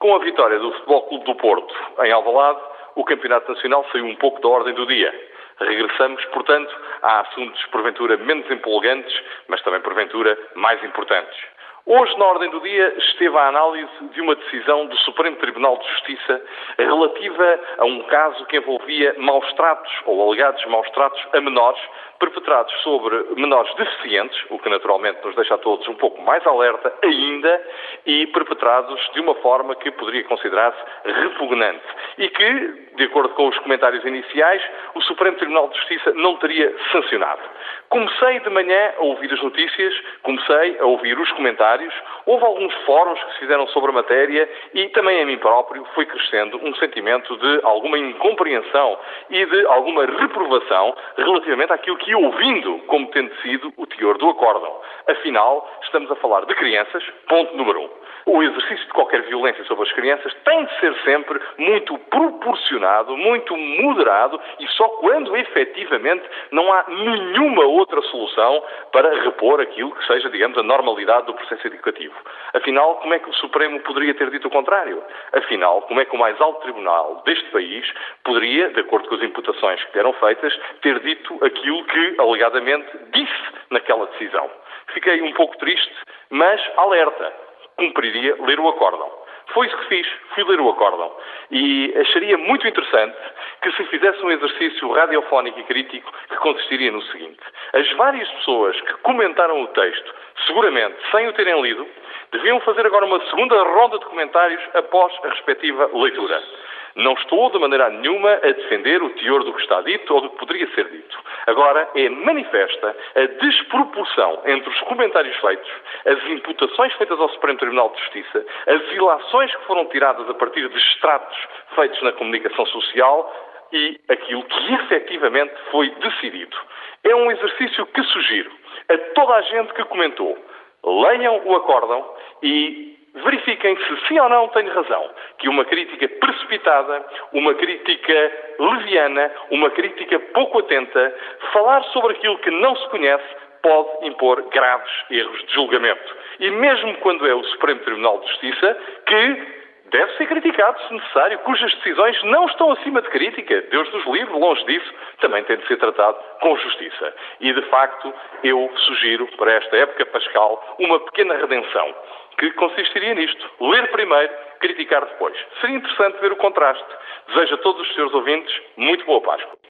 Com a vitória do Futebol Clube do Porto em Alvalade, o Campeonato Nacional saiu um pouco da ordem do dia. Regressamos, portanto, a assuntos porventura menos empolgantes, mas também porventura mais importantes. Hoje, na ordem do dia, esteve a análise de uma decisão do Supremo Tribunal de Justiça relativa a um caso que envolvia maus tratos ou alegados maus tratos a menores perpetrados sobre menores deficientes, o que naturalmente nos deixa a todos um pouco mais alerta ainda, e perpetrados de uma forma que poderia considerar-se repugnante. E que, de acordo com os comentários iniciais, o Supremo Tribunal de Justiça não teria sancionado. Comecei de manhã a ouvir as notícias, comecei a ouvir os comentários, houve alguns fóruns que se fizeram sobre a matéria e também a mim próprio foi crescendo um sentimento de alguma incompreensão e de alguma reprovação relativamente àquilo que ouvindo como tendo sido o teor do acórdão. Afinal, estamos a falar de crianças, ponto número um. O exercício de qualquer violência sobre as crianças tem de ser sempre muito proporcionado, muito moderado e só quando efetivamente não há nenhuma outra solução para repor aquilo que seja, digamos, a normalidade do processo educativo. Afinal, como é que o Supremo poderia ter dito o contrário? Afinal, como é que o mais alto tribunal deste país poderia, de acordo com as imputações que eram feitas, ter dito aquilo que alegadamente disse naquela decisão? Fiquei um pouco triste, mas alerta. Cumpriria ler o acórdão. Foi isso que fiz, fui ler o acórdão. E acharia muito interessante que se fizesse um exercício radiofónico e crítico que consistiria no seguinte: as várias pessoas que comentaram o texto, seguramente sem o terem lido, deviam fazer agora uma segunda ronda de comentários após a respectiva leitura. Não estou de maneira nenhuma a defender o teor do que está dito ou do que poderia ser dito. Agora, é manifesta a desproporção entre os comentários feitos, as imputações feitas ao Supremo Tribunal de Justiça, as ilações que foram tiradas a partir de extratos feitos na comunicação social e aquilo que efetivamente foi decidido. É um exercício que sugiro a toda a gente que comentou. Leiam o acórdão e verifiquem se sim ou não tenho razão, que uma crítica precipitada, uma crítica leviana, uma crítica pouco atenta, falar sobre aquilo que não se conhece pode impor graves erros de julgamento. E mesmo quando é o Supremo Tribunal de Justiça que deve ser criticado, se necessário, cujas decisões não estão acima de crítica. Deus nos livre, longe disso, também tem de ser tratado com justiça. E, de facto, eu sugiro para esta época pascal uma pequena redenção que consistiria nisto. Ler primeiro, criticar depois. Seria interessante ver o contraste. Desejo a todos os senhores ouvintes muito boa Páscoa.